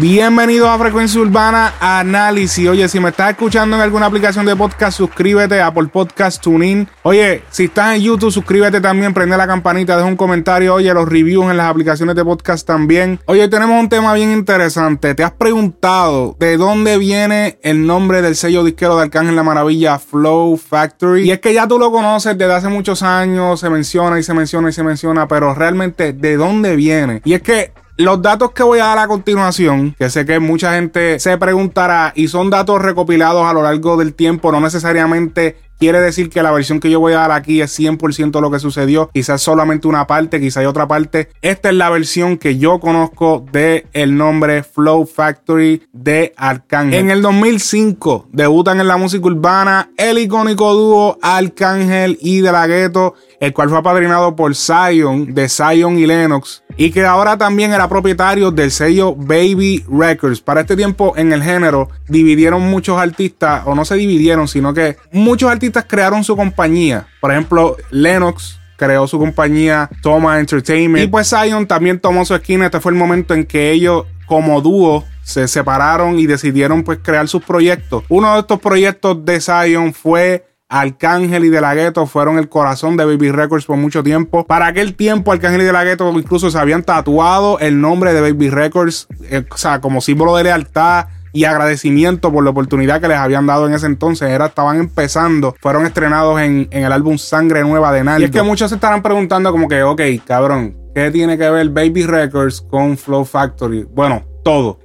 Bienvenidos a Frecuencia Urbana Análisis. Oye, si me estás escuchando en alguna aplicación de podcast, suscríbete a Apple Podcast TuneIn. Oye, si estás en YouTube, suscríbete también, prende la campanita, deja un comentario. Oye, los reviews en las aplicaciones de podcast también. Oye, tenemos un tema bien interesante. ¿Te has preguntado de dónde viene el nombre del sello disquero de Arcángel La Maravilla, Flow Factory? Y es que ya tú lo conoces desde hace muchos años, se menciona y se menciona y se menciona, pero realmente, ¿de dónde viene? Y es que los datos que voy a dar a continuación, que sé que mucha gente se preguntará y son datos recopilados a lo largo del tiempo, no necesariamente quiere decir que la versión que yo voy a dar aquí es 100% lo que sucedió, quizás solamente una parte, quizás hay otra parte. Esta es la versión que yo conozco de el nombre Flow Factory de Arcángel. En el 2005 debutan en la música urbana el icónico dúo Arcángel y De La el cual fue apadrinado por Zion, de Zion y Lennox y que ahora también era propietario del sello Baby Records. Para este tiempo en el género dividieron muchos artistas, o no se dividieron, sino que muchos artistas crearon su compañía. Por ejemplo, Lennox creó su compañía Toma Entertainment. Y pues Zion también tomó su esquina. Este fue el momento en que ellos como dúo se separaron y decidieron pues crear sus proyectos. Uno de estos proyectos de Zion fue Arcángel y De La Ghetto fueron el corazón de Baby Records por mucho tiempo. Para aquel tiempo, Arcángel y De La Ghetto incluso se habían tatuado el nombre de Baby Records, eh, o sea, como símbolo de lealtad y agradecimiento por la oportunidad que les habían dado en ese entonces. Era, estaban empezando, fueron estrenados en, el álbum Sangre Nueva de Naldo. Y es que muchos se estarán preguntando como que, ok, cabrón, ¿qué tiene que ver Baby Records con Flow Factory? Bueno,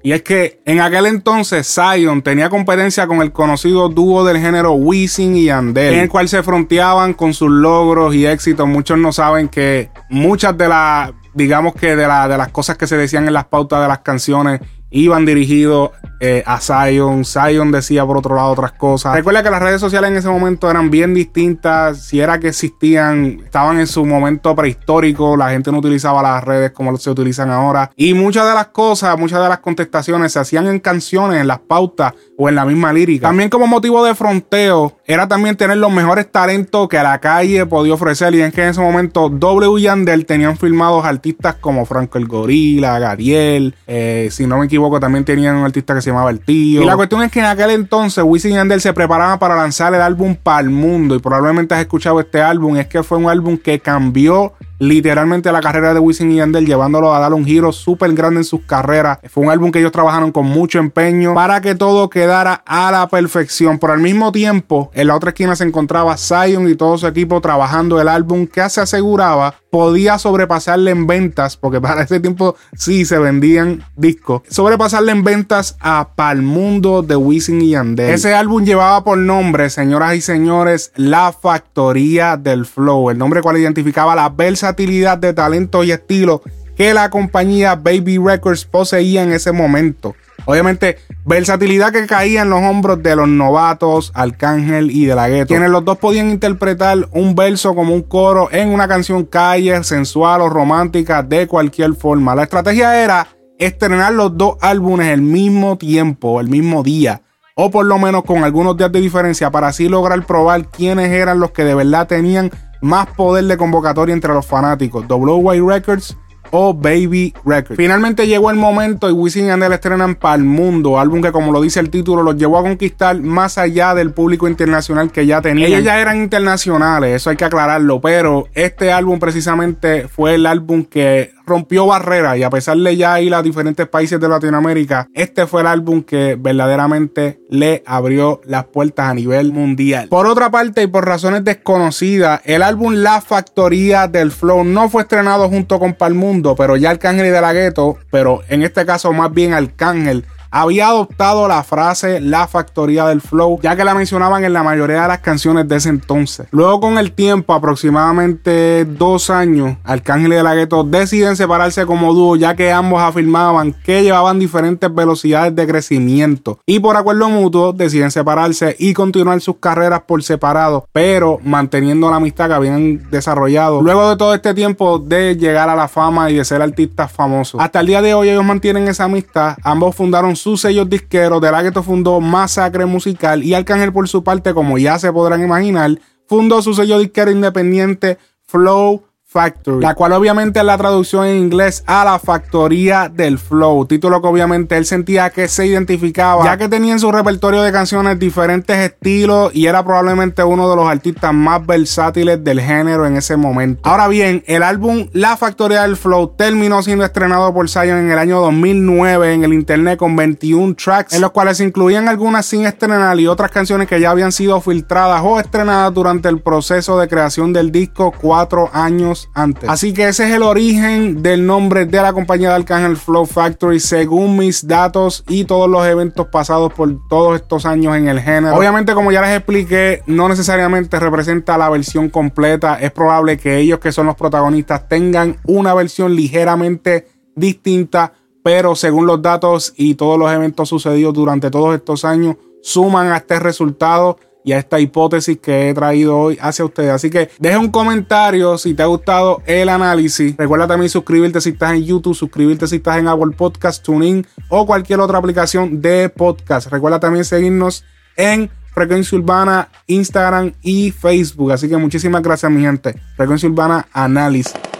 Y es que en aquel entonces Zion tenía competencia con el conocido dúo del género Wisin y Yandel, en el cual se fronteaban con sus logros y éxitos. Muchos no saben que muchas de las, digamos que de, de las cosas que se decían en las pautas de las canciones iban dirigidos eh, a Zion. Zion decía por otro lado otras cosas. Recuerda que las redes sociales en ese momento eran bien distintas. Si era que existían, estaban en su momento prehistórico. La gente no utilizaba las redes como se utilizan ahora. Y muchas de las cosas, muchas de las contestaciones se hacían en canciones, en las pautas o en la misma lírica. También como motivo de fronteo era también tener los mejores talentos que la calle podía ofrecer. Y es que en ese momento W Yandel tenían filmados artistas como Franco el Gorila, Gariel, eh, si no me equivoco también tenían un artista que se El Tío. Y la cuestión es que en aquel entonces Wisin y Yandel se preparaban para lanzar el álbum para el mundo. Y probablemente has escuchado este álbum. Es que fue un álbum que cambió literalmente la carrera de Wisin y Yandel, llevándolo a dar un giro súper grande en sus carreras. Fue un álbum que ellos trabajaron con mucho empeño para que todo quedara a la perfección. Pero al mismo tiempo, en la otra esquina se encontraba Zion y todo su equipo trabajando el álbum que se aseguraba podía sobrepasarle en ventas, porque para ese tiempo sí se vendían discos, sobrepasarle en ventas a Palmundo de Wisin y Yandel. Ese álbum llevaba por nombre, señoras y señores, La Factoría del Flow, el nombre cual identificaba la versatilidad de talento y estilo que la compañía Baby Records poseía en ese momento. Obviamente, versatilidad que caía en los hombros de los novatos, Arcángel y de la Gueto, quienes los dos podían interpretar un verso como un coro en una canción calle, sensual o romántica de cualquier forma. La estrategia era estrenar los dos álbumes el mismo tiempo, el mismo día, o por lo menos con algunos días de diferencia para así lograr probar quiénes eran los que de verdad tenían más poder de convocatoria entre los fanáticos. WY Records o Baby Records. Finalmente llegó el momento y Wisin y Yandel estrenan para el mundo, álbum que como lo dice el título los llevó a conquistar más allá del público internacional que ya tenían. Ellos ya eran internacionales, eso hay que aclararlo, pero este álbum precisamente fue el álbum que rompió barreras y a pesar de ya ir a diferentes países de Latinoamérica, este fue el álbum que verdaderamente le abrió las puertas a nivel mundial. Por otra parte y por razones desconocidas, el álbum La Factoría del Flow no fue estrenado junto con Palmundo, pero ya Arcángel y De La Ghetto, pero en este caso más bien Arcángel había adoptado la frase la factoría del flow, ya que la mencionaban en la mayoría de las canciones de ese entonces. Luego con el tiempo, aproximadamente dos años, Arcángel y De La Ghetto deciden separarse como dúo, ya que ambos afirmaban que llevaban diferentes velocidades de crecimiento y por acuerdo mutuo deciden separarse y continuar sus carreras por separado, pero manteniendo la amistad que habían desarrollado luego de todo este tiempo de llegar a la fama y de ser artistas famosos. Hasta el día de hoy ellos mantienen esa amistad, ambos fundaron sus sellos disqueros, De La Ghetto fundó Masacre Musical y Arcángel por su parte, como ya se podrán imaginar, fundó su sello disquero independiente Flow Factory, la cual obviamente es la traducción en inglés a la factoría del flow, título que obviamente él sentía que se identificaba, ya que tenía en su repertorio de canciones diferentes estilos y era probablemente uno de los artistas más versátiles del género en ese momento. Ahora bien, el álbum La Factoría del Flow terminó siendo estrenado por Zion en el año 2009 en el internet con 21 tracks, en los cuales se incluían algunas sin estrenar y otras canciones que ya habían sido filtradas o estrenadas durante el proceso de creación del disco cuatro antes. Así que ese es el origen del nombre de la compañía de Arcángel Flow Factory, según mis datos y todos los eventos pasados por todos estos años en el género. Obviamente, como ya les expliqué, no necesariamente representa la versión completa. Es probable que ellos, que son los protagonistas, tengan una versión ligeramente distinta, pero según los datos y todos los eventos sucedidos durante todos estos años, suman a este resultado y a esta hipótesis que he traído hoy hacia ustedes. Así que deja un comentario si te ha gustado el análisis. Recuerda también suscribirte si estás en YouTube, suscribirte si estás en Apple Podcast, TuneIn o cualquier otra aplicación de podcast. Recuerda también seguirnos en Frecuencia Urbana, Instagram y Facebook. Así que muchísimas gracias, mi gente. Frecuencia Urbana Análisis.